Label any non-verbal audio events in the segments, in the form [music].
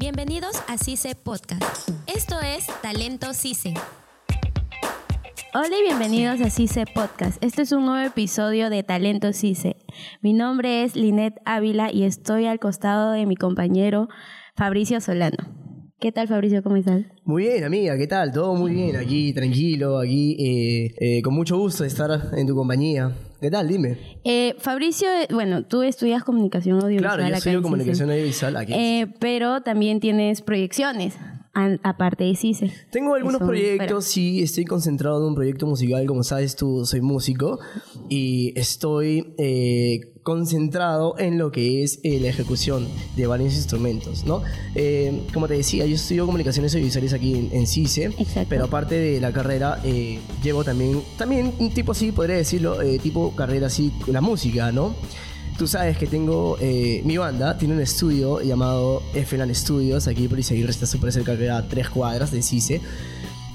Bienvenidos a CICE Podcast. Esto es Talento CICE. Hola y bienvenidos a CICE Podcast. Este es un nuevo episodio de Talento CICE. Mi nombre es Linet Ávila y estoy al costado de mi compañero Fabricio Solano. ¿Qué tal, Fabricio? ¿Cómo estás? Muy bien, amiga, ¿qué tal? Todo muy bien, aquí tranquilo, aquí eh, eh, con mucho gusto de estar en tu compañía. ¿Qué tal? Dime. Eh, Fabricio, bueno, tú estudias comunicación audiovisual. Claro, yo estudio comunicación audiovisual aquí. pero también tienes proyecciones aparte de CICE. Tengo algunos proyectos, sí, estoy concentrado en un proyecto musical, como sabes tú, soy músico y estoy eh, concentrado en lo que es eh, la ejecución de varios instrumentos, ¿no? Eh, como te decía, yo estudio comunicaciones audiovisuales aquí en, en CICE, pero aparte de la carrera, llevo también, también un tipo así, podría decirlo, tipo carrera así, la música, ¿no? Tú sabes que tengo eh, mi banda, tiene un estudio llamado FLAN Studios, aquí por Isaguirre está súper cerca, que a tres cuadras de CICE.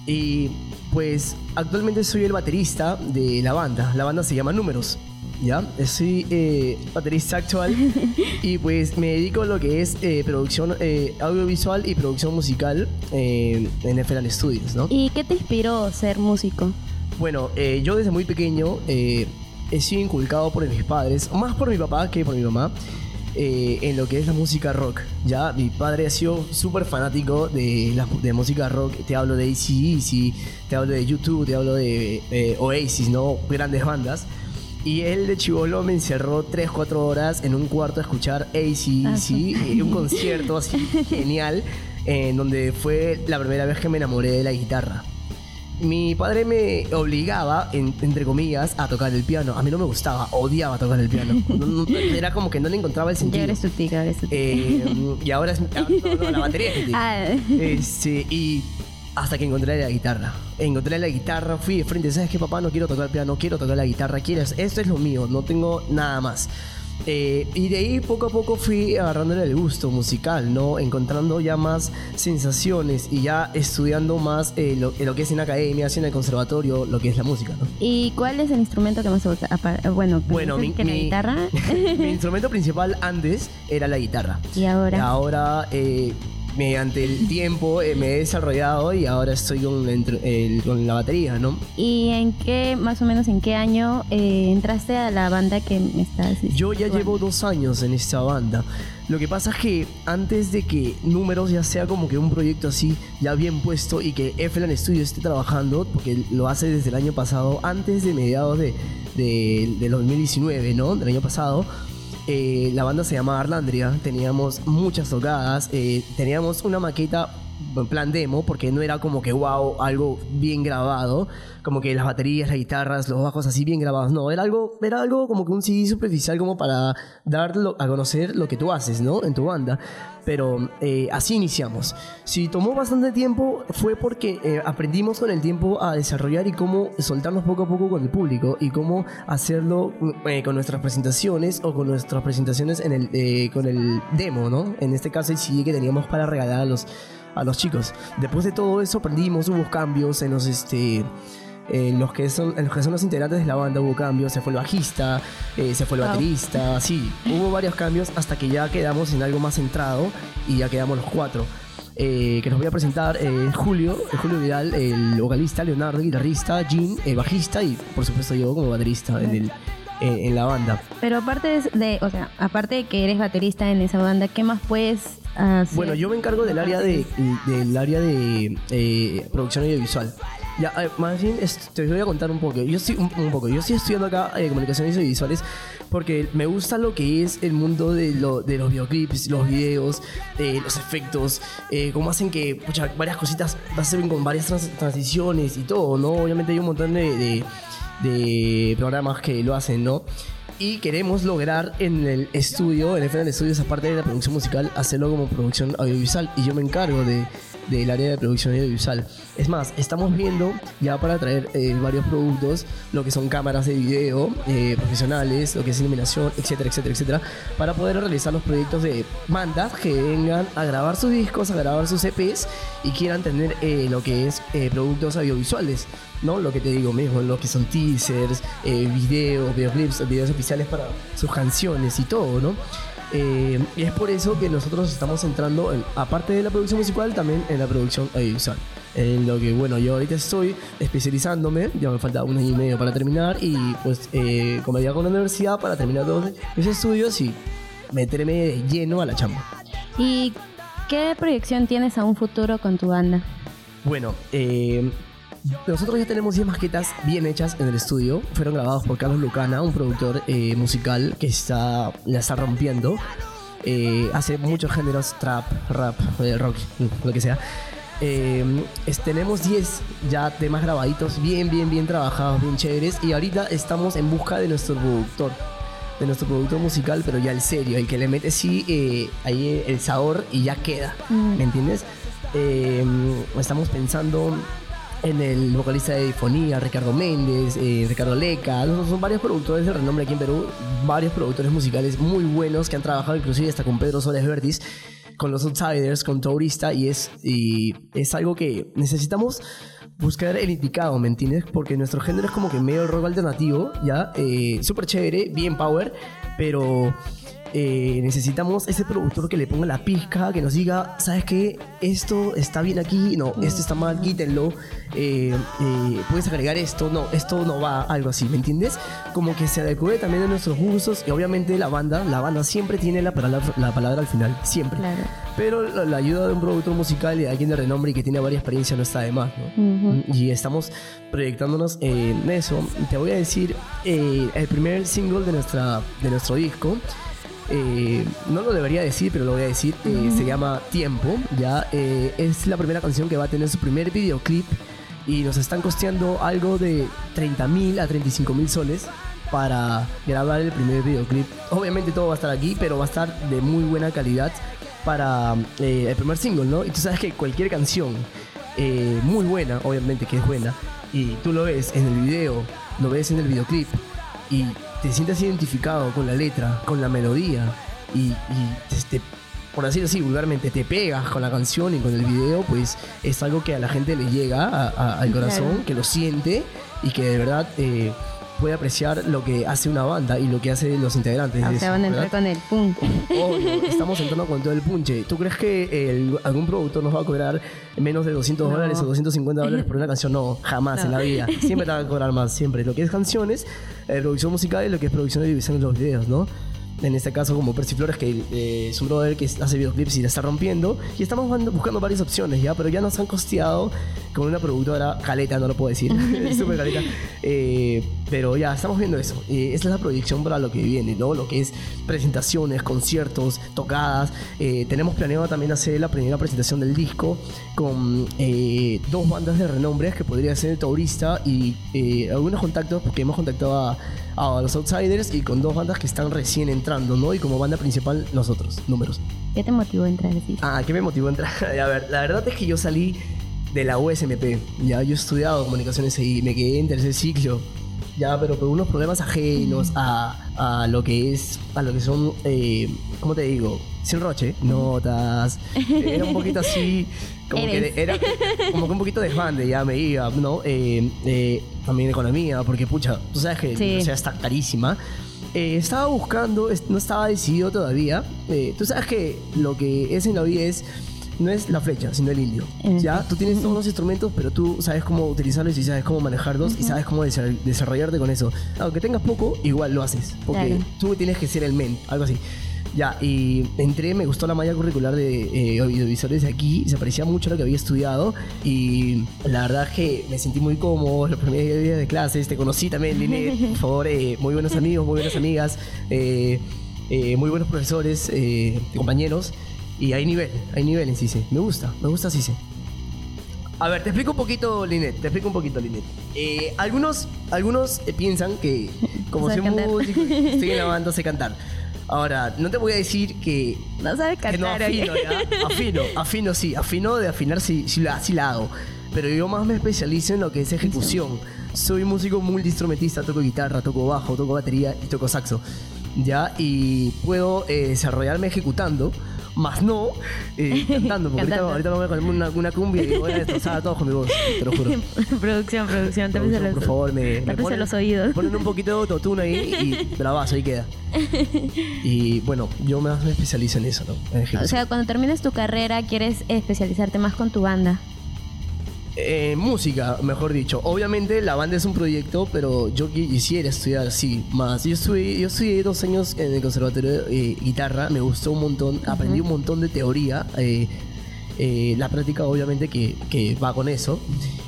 Y pues actualmente soy el baterista de la banda. La banda se llama Números. ¿Ya? Soy eh, baterista actual [laughs] y pues me dedico a lo que es eh, producción audiovisual y producción musical en FLAN Studios, ¿no? ¿Y qué te inspiró ser músico? Bueno, yo desde muy pequeño he sido inculcado por mis padres, más por mi papá que por mi mamá, eh, en lo que es la música rock. Ya, mi padre ha sido súper fanático de, la, de música rock. Te hablo de ACDC, te hablo de YouTube, te hablo de eh, Oasis, ¿no? Grandes bandas. Y él de chivolo me encerró 3-4 horas en un cuarto a escuchar ACDC, ah, eh, un concierto así [laughs] genial, en donde fue la primera vez que me enamoré de la guitarra mi padre me obligaba, entre comillas, a tocar el piano. A mí no me gustaba, odiaba tocar el piano. [laughs] era como que no le encontraba el sentido. Ya eres tu tica, eres tu eh, y ahora es ah, la batería. [laughs] Ah. Este, y hasta que encontré la guitarra. Encontré la guitarra, fui de frente. ¿Sabes qué, papá? No quiero tocar el piano, quiero tocar la guitarra. ¿Quieres? Esto es lo mío, no tengo nada más. Eh, y de ahí poco a poco fui agarrándole el gusto musical, ¿no? Encontrando ya más sensaciones y ya estudiando más eh, lo, que es en academia, en el conservatorio, lo que es la música, ¿no? ¿Y cuál es el instrumento que más te gusta? Bueno, bueno mi, la guitarra. [laughs] mi [laughs] instrumento principal antes era la guitarra. ¿Y ahora? Ahora eh, mediante el tiempo eh, me he desarrollado y ahora estoy con, con, la batería, ¿no? ¿Y en qué, más o menos, en qué año eh, entraste a la banda que me estás Yo ya llevo dos años en esta banda. Lo que pasa es que antes de que Números ya sea como que un proyecto así, ya bien puesto y que FLAN Studio esté trabajando, porque lo hace desde el año pasado, antes de mediados de, de, de 2019, ¿no? Del año pasado eh, la banda se llamaba Arlandria, teníamos muchas tocadas, eh, teníamos una maqueta en plan demo, porque no era como que wow, algo bien grabado, como que las baterías, las guitarras, los bajos así bien grabados, no, era algo, era algo como que un CD superficial como para darlo a conocer lo que tú haces, ¿no? En tu banda. Pero eh, así iniciamos. Si tomó bastante tiempo fue porque eh, aprendimos con el tiempo a desarrollar y cómo soltarnos poco a poco con el público y cómo hacerlo eh, con nuestras presentaciones o con nuestras presentaciones en el, con el demo, ¿no? En este caso el CD que teníamos para regalar a los a los chicos. Después de todo eso aprendimos, hubo cambios en los este en los que son los que son los integrantes de la banda hubo cambios, se fue el bajista, eh, se fue el baterista, sí, hubo varios cambios hasta que ya quedamos en algo más centrado y ya quedamos los cuatro. Eh, que nos voy a presentar eh, Julio, Julio Vidal, el vocalista, Leonardo, guitarrista, Jim, el bajista y por supuesto yo como baterista en el en la banda. Pero aparte de, o sea, aparte de que eres baterista en esa banda, ¿qué más puedes hacer? Bueno, yo me encargo del área de, del área de eh, producción audiovisual. Ya, más bien, te voy a contar un poco. Yo estoy, un, poco. Yo estoy estudiando acá eh, comunicaciones audiovisuales porque me gusta lo que es el mundo de, lo, de los videoclips, los videos, eh, los efectos, eh, cómo hacen que varias cositas pasen con varias transiciones y todo, ¿no? Obviamente hay un montón de, de, programas que lo hacen, ¿no? y queremos lograr en el estudio, en el final de estudios, aparte de la producción musical, hacerlo como producción audiovisual. Y yo me encargo de, del área de producción audiovisual. Es más, estamos viendo ya para traer eh, varios productos, lo que son cámaras de video eh, profesionales, lo que es iluminación, etcétera, etcétera, etcétera, para poder realizar los proyectos de bandas que vengan a grabar sus discos, a grabar sus EPs y quieran tener eh, lo que es productos audiovisuales, ¿no? Lo que te digo mismo, lo que son teasers, videos, videoclips, videos oficiales para sus canciones y todo, ¿no? Eh, y es por eso que nosotros estamos entrando, en, aparte de la producción musical, también en la producción audiovisual. En lo que, bueno, yo ahorita estoy especializándome, ya me falta un año y medio para terminar, y pues eh, como ya con la universidad para terminar todos mis estudios y meterme de lleno a la chamba. ¿Y qué proyección tienes a un futuro con tu banda? Bueno, eh, nosotros ya tenemos 10 maquetas bien hechas en el estudio. Fueron grabados por Carlos Lucana, un productor eh, musical que está, la está rompiendo. Eh, hace muchos géneros, trap, rap, eh, rock, lo que sea. Eh, es- tenemos 10 ya temas grabaditos, bien, bien, bien trabajados, bien chéveres. Y ahorita estamos en busca de nuestro productor, de nuestro productor musical, pero ya el serio, el que le mete sí eh, ahí el sabor y ya queda. Mm. ¿Me entiendes? Eh, estamos pensando en el vocalista de Difonía, Ricardo Méndez, eh, Ricardo Leca, son varios productores de renombre aquí en Perú, varios productores musicales muy buenos que han trabajado inclusive hasta con Pedro Soles Vertis, con los Outsiders, con Taurista, y es, y es algo que necesitamos buscar el indicado, ¿me entiendes? Porque nuestro género es como que medio rock alternativo, ¿ya? Eh, Súper chévere, bien power, pero eh, necesitamos ese productor que le ponga la pizca, que nos diga, ¿sabes qué? Esto está bien aquí, no, esto está mal, quítenlo, eh, eh, puedes agregar esto, no, esto no va, algo así, ¿me entiendes? Como que se adecue también a nuestros gustos y obviamente la banda, la banda siempre tiene la palabra, la palabra al final, siempre. Claro. Pero la, la ayuda de un productor musical y de alguien de renombre y que tiene varias experiencias no está de más, ¿no? Ujú. Y estamos proyectándonos en eso. Te voy a decir, eh, el primer single de, nuestra, de nuestro disco, eh, no lo debería decir, pero lo voy a decir, eh, se llama Tiempo, ya eh, es la primera canción que va a tener su primer videoclip y nos están costeando algo de 30 mil a 35 mil soles para grabar el primer videoclip. Obviamente todo va a estar aquí, pero va a estar de muy buena calidad para el primer single, ¿no? Y tú sabes que cualquier canción muy buena, obviamente que es buena, y tú lo ves en el video, lo ves en el videoclip, y te sientes identificado con la letra, con la melodía, y, y por decirlo así, vulgarmente, te pegas con la canción y con el video, pues es algo que a la gente le llega a- a- al corazón, Claro. que lo siente y que de verdad eh, puede apreciar lo que hace una banda y lo que hacen los integrantes. O de sea, eso, van a entrar ¿verdad? con el punk. Obvio, estamos entrando con todo el punche. ¿Tú crees que el- algún productor nos va a cobrar menos de 200 No. dólares o 250 dólares por una canción? No, jamás en la vida. Siempre te van a cobrar más, siempre. Lo que es canciones, eh, producción musical y lo que es producción de división de los videos, ¿no? En este caso, como Percy Flores, que eh, es un brother que hace videoclips y la está rompiendo. Y estamos buscando varias opciones, ¿ya? Pero ya nos han costeado con una productora caleta, no lo puedo decir. [laughs] [laughs] Súper caleta. Eh, pero ya, estamos viendo eso. Eh, esa es la proyección para lo que viene, ¿no? Lo que es presentaciones, conciertos, tocadas. Eh, tenemos planeado también hacer la primera presentación del disco con eh, dos bandas de renombre que podría ser el Taurista y eh, algunos contactos, porque hemos contactado a, a los Outsiders y con dos bandas que están recién entrando, ¿no? Y como banda principal, nosotros, números. ¿Qué te motivó a entrar así? Ah, ¿qué me motivó a entrar? [laughs] a ver, la verdad es que yo salí de la USMP. Ya, yo he estudiado comunicaciones y me quedé en tercer ciclo. Ya, pero por unos problemas ajenos a, a lo que es, a lo que son, eh, ¿cómo te digo? Sin roche, notas. [laughs] Era un poquito así, como que Eres. era como que un poquito desbande, ya me iba, ¿no? Eh, eh, también economía, porque pucha, tú sabes que Sí. o sea, está carísima. Eh, estaba buscando, no estaba decidido todavía. Eh, tú sabes que lo que es en la vida es no es la flecha, sino el indio. Eh. Ya, tú tienes todos los instrumentos, pero tú sabes cómo utilizarlos y sabes cómo manejarlos y sabes cómo desa- desarrollarte con eso. Aunque tengas poco, igual lo haces, porque Claro. tú tienes que ser el men, algo así. Ya, y entré, me gustó la malla curricular de eh, audiovisuales de aquí, se parecía mucho a lo que había estudiado y la verdad es que me sentí muy cómodo los primeros días de clases, te conocí también, Linet, [laughs] por favor, eh, muy buenos amigos, muy buenas amigas, eh, eh, muy buenos profesores, compañeros y hay nivel, hay nivel en CICE, me gusta, me gusta CICE. A ver, te explico un poquito, Linet. Te explico un poquito, Linet. Eh, algunos algunos eh, piensan que, [laughs] como soy cantar. músico, estoy en la banda, sé cantar. Ahora, no te voy a decir que, No sabe que no cantar, afino. ¿ya? Afino, afino sí. Afino de afinar sí, sí, la, sí la hago. Pero yo más me especializo en lo que es ejecución. Soy músico multiinstrumentista, toco guitarra, toco bajo, toco batería y toco saxo. ¿Ya? Y puedo eh, desarrollarme ejecutando más no eh, [laughs] cantando, porque ahorita, Cantando. ahorita me voy a poner una, una cumbia y voy a destrozar a todos con mi voz, te lo juro. [laughs] producción, producción, tápese Producción, los, por favor, me, me tápese ponen, los oídos. ponen un poquito de autotune ahí [laughs] y bravazo, ahí queda. Y bueno, yo más me especializo en eso, ¿no? En O sea, cuando termines tu carrera, quieres especializarte más con tu banda. Eh, música, mejor dicho. Obviamente la banda es un proyecto, pero yo qui- quisiera estudiar, sí, más. Yo estudié, yo estudié dos años en el conservatorio de eh, guitarra, me gustó un montón, aprendí un montón de teoría. eh, eh, la práctica obviamente que, que va con eso.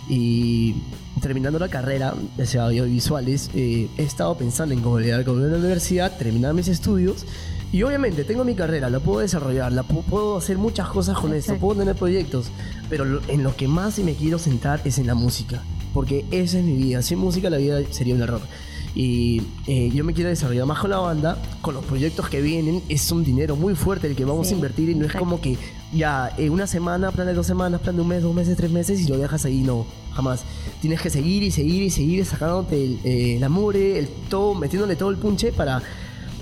Y terminando la carrera, o sea, audiovisuales, eh, he estado pensando en convalidar con una universidad, terminar mis estudios. Y obviamente tengo mi carrera, la puedo desarrollar, la pu- puedo hacer muchas cosas con esto, Exacto. puedo tener proyectos, pero en lo que más me quiero centrar es en la música, porque esa es mi vida. Sin música la vida sería un error. Y eh, yo me quiero desarrollar más con la banda, con los proyectos que vienen, es un dinero muy fuerte el que vamos Sí, a invertir y no exacto. es como que ya eh, una semana, plan de dos semanas, plan de un mes, dos meses, tres meses y lo dejas ahí, no, jamás. Tienes que seguir y seguir y seguir sacándote el, eh, el amore, el todo, metiéndole todo el punche para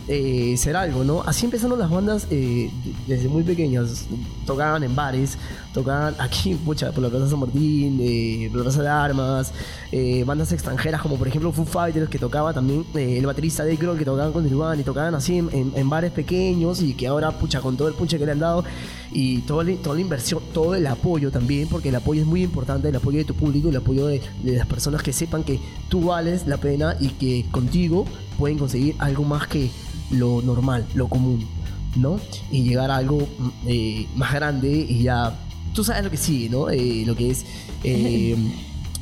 eh, ser algo, ¿no? Así empezaron las bandas eh, de- desde muy pequeños. Tocaban en bares, tocaban [laughs] aquí, pucha, por la Plaza San Martín, eh, por la Plaza de Armas, eh, bandas extranjeras como por ejemplo Foo Fighters que tocaba también, el baterista Dave Grohl que tocaban con Nirvana y tocaban así en bares pequeños y que ahora, pucha, con todo el punche que le han dado y toda la, toda la inversión, todo el apoyo también, porque el apoyo es muy importante, el apoyo de tu público, el apoyo de, de las personas que sepan que tú vales la pena y que contigo pueden conseguir algo más que lo normal, lo común, ¿no? Y llegar a algo mm, eh, más grande y ya, tú sabes lo que sigue, ¿no? Eh, lo que es... [laughs] eh,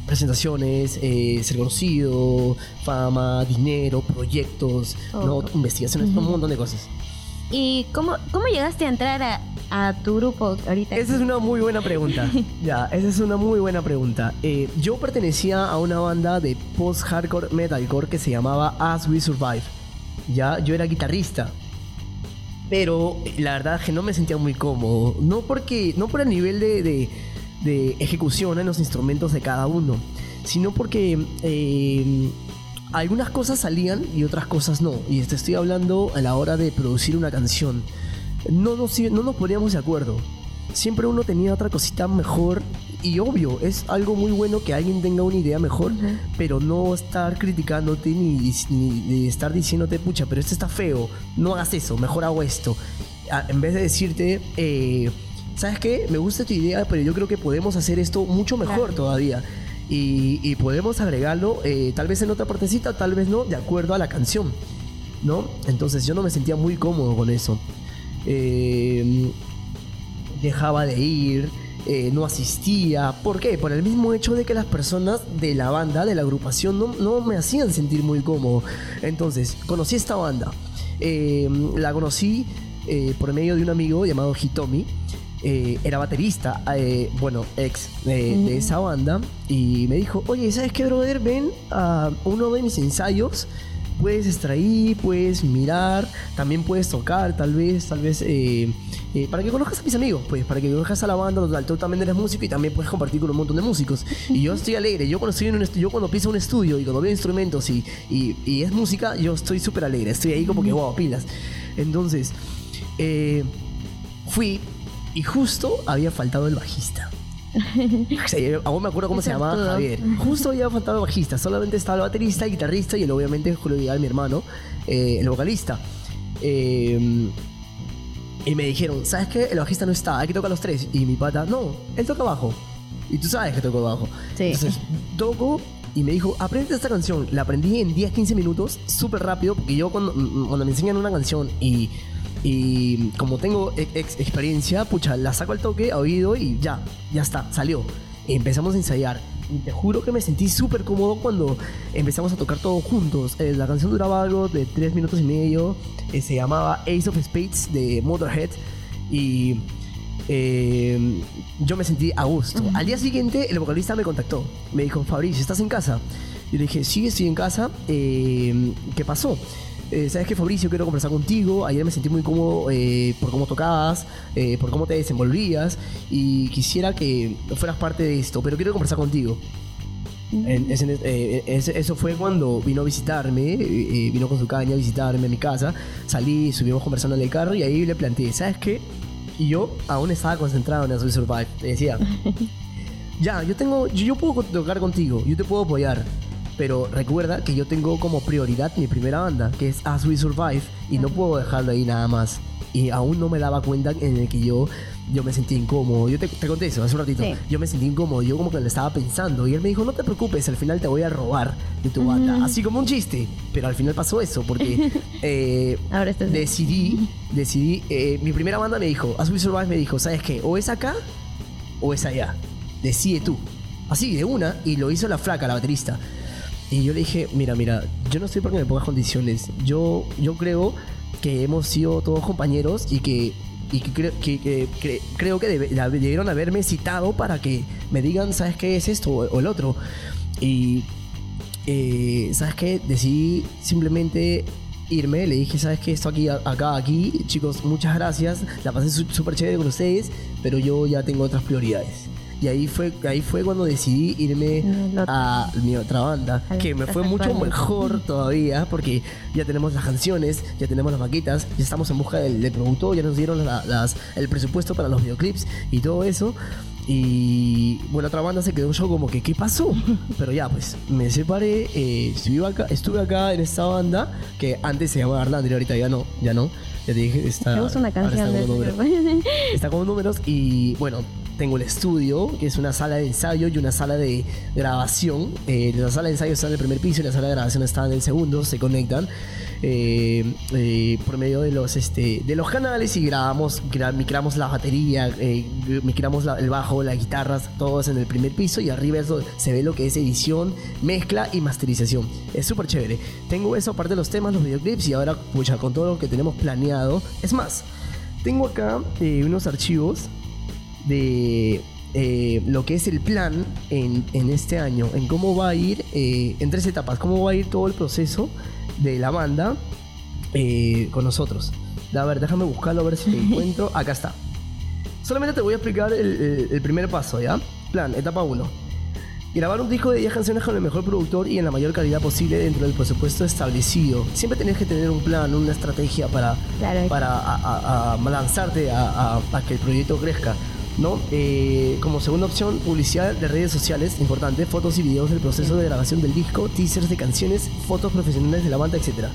presentaciones, eh, ser conocido, fama, dinero, proyectos, ¿no? Investigaciones, un montón de cosas. ¿Y cómo, cómo llegaste a entrar a, a tu grupo ahorita? Esa es una muy buena pregunta. [laughs] ya, esa es una muy buena pregunta. Eh, yo pertenecía a una banda de post-hardcore metalcore que se llamaba As We Survive. Ya, yo era guitarrista. Pero la verdad es que no me sentía muy cómodo. No porque, no por el nivel de, de- de ejecución en los instrumentos de cada uno, sino porque eh, algunas cosas salían y otras cosas no. Y te estoy hablando a la hora de producir una canción. No nos, no nos poníamos de acuerdo. Siempre uno tenía otra cosita mejor. Y obvio, es algo muy bueno que alguien tenga una idea mejor, pero no estar criticándote ni, ni- ni estar diciéndote, pucha, pero esto está feo, no hagas eso, mejor hago esto. A- en vez de decirte, eh, ¿sabes qué? Me gusta tu idea, pero yo creo que podemos hacer esto mucho mejor Claro. todavía. Y, y podemos agregarlo, eh, tal vez en otra partecita, tal vez no, de acuerdo a la canción, ¿no? Entonces yo no me sentía muy cómodo con eso. Eh, dejaba de ir, eh, no asistía. ¿Por qué? Por el mismo hecho de que las personas de la banda, de la agrupación, no, no me hacían sentir muy cómodo. Entonces, conocí esta banda. Eh, la conocí eh, por medio de un amigo llamado Hitomi. Eh, era baterista, eh, bueno, ex de esa banda. Y me dijo, oye, ¿sabes qué, brother? Ven a uno de mis ensayos puedes estar ahí, puedes mirar, también puedes tocar, tal vez, tal vez, eh, eh, para que conozcas a mis amigos, pues, para que conozcas a la banda, total, tú también eres músico y también puedes compartir con un montón de músicos. Y yo estoy alegre, yo cuando estoy en un yo cuando piso un estudio y cuando veo instrumentos y, y, y es música, yo estoy súper alegre, estoy ahí como que, wow, pilas. Entonces, eh, fui y justo había faltado el bajista. [laughs] O sea, aún me acuerdo cómo se llamaba sortudo. Javier. Justo había faltado el bajista, solamente estaba el baterista, el guitarrista y el, obviamente Julio Vidal, mi hermano, eh, el vocalista. Eh, y me dijeron, ¿sabes qué? El bajista no está, hay que tocar los tres. Y mi pata, no, él toca bajo. Y tú sabes que toco bajo. Sí. Entonces, toco y me dijo, aprende esta canción. La aprendí en 10, 15 minutos, súper rápido, porque yo cuando, mm, cuando me enseñan una canción y, y como tengo ex- ex- experiencia, pucha, la saco al toque, a oído y ya, ya está, salió. Y empezamos a ensayar. Y te juro que me sentí súper cómodo cuando empezamos a tocar todos juntos. Eh, la canción duraba algo de 3 minutos y medio. eh, se llamaba Ace of Spades de Motorhead. Y eh, yo me sentí a gusto. Al día siguiente, el vocalista me contactó. Me dijo, Fabricio, ¿estás en casa? Yo le dije, sí, estoy en casa. ¿Qué pasó? Eh, ¿Sabes qué, Fabricio? Quiero conversar contigo. Ayer me sentí muy cómodo eh, por cómo tocabas, eh, por cómo te desenvolvías. Y quisiera que fueras parte de esto, pero quiero conversar contigo. En- eh, ese- eso fue cuando vino a visitarme, eh, vino con su caña a visitarme a mi casa. Salí, subimos conversando en el carro y ahí le planteé, ¿sabes qué? Y yo aún estaba concentrado en Azul Survive. Le decía, [laughs] ya, yo tengo, yo, yo puedo tocar contigo, yo te puedo apoyar. Pero recuerda que yo tengo como prioridad mi primera banda, que es As We Survive, y no puedo dejarlo ahí nada más. Y aún no me daba cuenta en el que yo, yo me sentí incómodo. Yo te, te conté eso hace un ratito. Sí. Yo me sentí incómodo, yo como que le estaba pensando. Y él me dijo, no te preocupes, al final te voy a robar de tu banda. Así como un chiste. Pero al final pasó eso, porque [laughs] eh, Ahora decidí, decidí, eh, mi primera banda me dijo, As We Survive me dijo, ¿sabes qué? O es acá o es allá. Decide tú. Así, de una, y lo hizo la flaca, la baterista. Y yo le dije, mira, mira, yo no estoy para que me pongas condiciones. Yo, yo creo que hemos sido todos compañeros y que, y que, cre- que- que- cre- creo que debieron haberme citado para que me digan, ¿sabes qué es esto o, el otro? Y, eh, ¿sabes qué? Decidí simplemente irme. Le dije, ¿sabes qué? Esto aquí, acá, aquí. Chicos, muchas gracias. La pasé súper chévere con ustedes, pero yo ya tengo otras prioridades. Y ahí fue, ahí fue cuando decidí irme otro. a mi otra banda, que me fue mucho mejor todavía, porque ya tenemos las canciones, ya tenemos las maquetas, ya estamos en busca del, del productor, ya nos dieron la- las, el presupuesto para los videoclips y todo eso. Y bueno, otra banda se quedó yo como que, ¿qué pasó? [laughs] Pero ya, pues, me separé, eh, estuve, acá, estuve acá en esta banda, que antes se llamaba Arlandri, ahorita ya no, ya no. Ya te dije, está, Me gusta una canción está de como ese número. grupo. [laughs] Está con números y bueno, tengo el estudio, que es una sala de ensayo y una sala de grabación. Eh, la sala de ensayo está en el primer piso y la sala de grabación está en el segundo, se conectan eh, eh, por medio de los, este, de los canales y grabamos, gra- micramos la batería, eh, micramos la- el bajo, las guitarras, todos en el primer piso y arriba eso se ve lo que es edición, mezcla y masterización. Es súper chévere. Tengo eso aparte de los temas, los videoclips y ahora, pucha, con todo lo que tenemos planeado. Es más, tengo acá eh, unos archivos de eh, lo que es el plan en, en este año, en cómo va a ir, eh, en tres etapas, cómo va a ir todo el proceso de la banda eh, con nosotros. A ver, déjame buscarlo a ver si lo encuentro. Acá está. Solamente te voy a explicar el, primer paso, ¿ya? Plan, etapa 1. Grabar un disco de 10 canciones con el mejor productor y en la mayor calidad posible dentro del presupuesto establecido. Siempre tenés que tener un plan, una estrategia para, Claro. para a- a- a lanzarte a, a- a que el proyecto crezca. ¿No? Eh, como segunda opción, publicidad de redes sociales, importante, fotos y videos del proceso de grabación del disco, teasers de canciones, fotos profesionales de la banda, etc.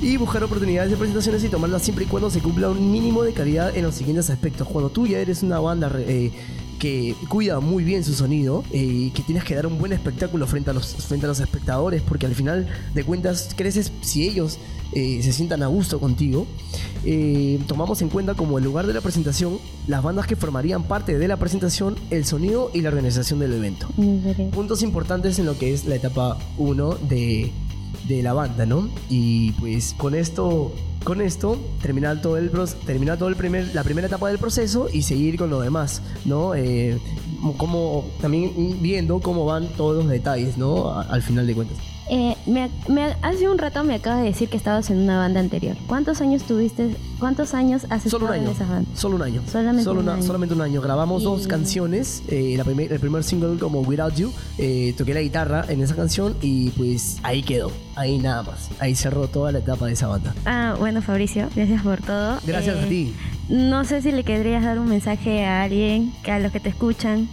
Y buscar oportunidades de presentaciones y tomarlas siempre y cuando se cumpla un mínimo de calidad en los siguientes aspectos. Cuando tú ya eres una banda eh, que cuida muy bien su sonido eh, y que tienes que dar un buen espectáculo frente a los, frente a los espectadores, porque al final de cuentas creces si ellos eh, se sientan a gusto contigo. eh, tomamos en cuenta como el lugar de la presentación las bandas que formarían parte de la presentación, el sonido y la organización del evento puntos importantes en lo que es la etapa 1 de, de la banda, ¿no? Y pues con esto, con esto, terminar todo el terminar todo el primer, la primera etapa del proceso y seguir con lo demás, ¿no? Eh, como también viendo cómo van todos los detalles, ¿no? Al final de cuentas. Eh, me, me- hace un rato me acabas de decir que estabas en una banda anterior. ¿Cuántos años tuviste? ¿Cuántos años has Solo un estado en año. esa banda? Solo un año. Solamente Solo un una- año. Solamente un año. Grabamos dos canciones. eh, la primer- el primer single como Without You. eh, toqué la guitarra en esa canción y pues ahí quedó. Ahí nada más. Ahí cerró toda la etapa de esa banda. Ah, bueno, Fabricio, gracias por todo. Gracias Eh, a ti. No sé si le querrías dar un mensaje a alguien, que a los que te escuchan,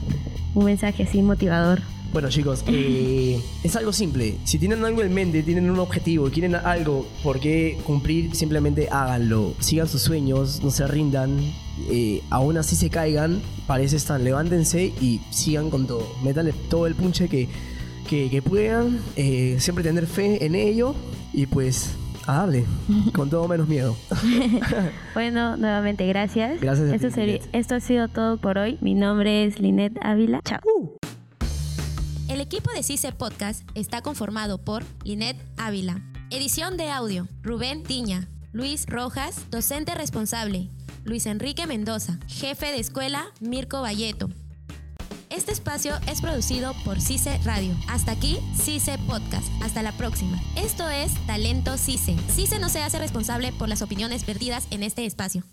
un mensaje así motivador. Bueno chicos, eh, [clears throat] es algo simple. Si tienen algo en mente, tienen un objetivo, quieren algo por qué cumplir, simplemente háganlo. Sigan sus sueños, no se rindan. eh, aún así se caigan, parece estar, levántense y sigan con todo. Métanle todo el punche que, que, que puedan. eh, siempre tener fe en ello y pues a darle, [laughs] con todo menos miedo. [laughs] [laughs] Bueno, nuevamente gracias. Gracias a esto, ti, sería- Linet. esto ha sido todo por hoy. Mi nombre es Linet Ávila. Chao. El equipo de CICE Podcast está conformado por Linet Ávila. Edición de audio, Rubén Tiña. Luis Rojas, docente responsable. Luis Enrique Mendoza, jefe de escuela, Mirko Valleto. Este espacio es producido por CICE Radio. Hasta aquí, CICE Podcast. Hasta la próxima. Esto es Talento CICE. CICE no se hace responsable por las opiniones vertidas en este espacio.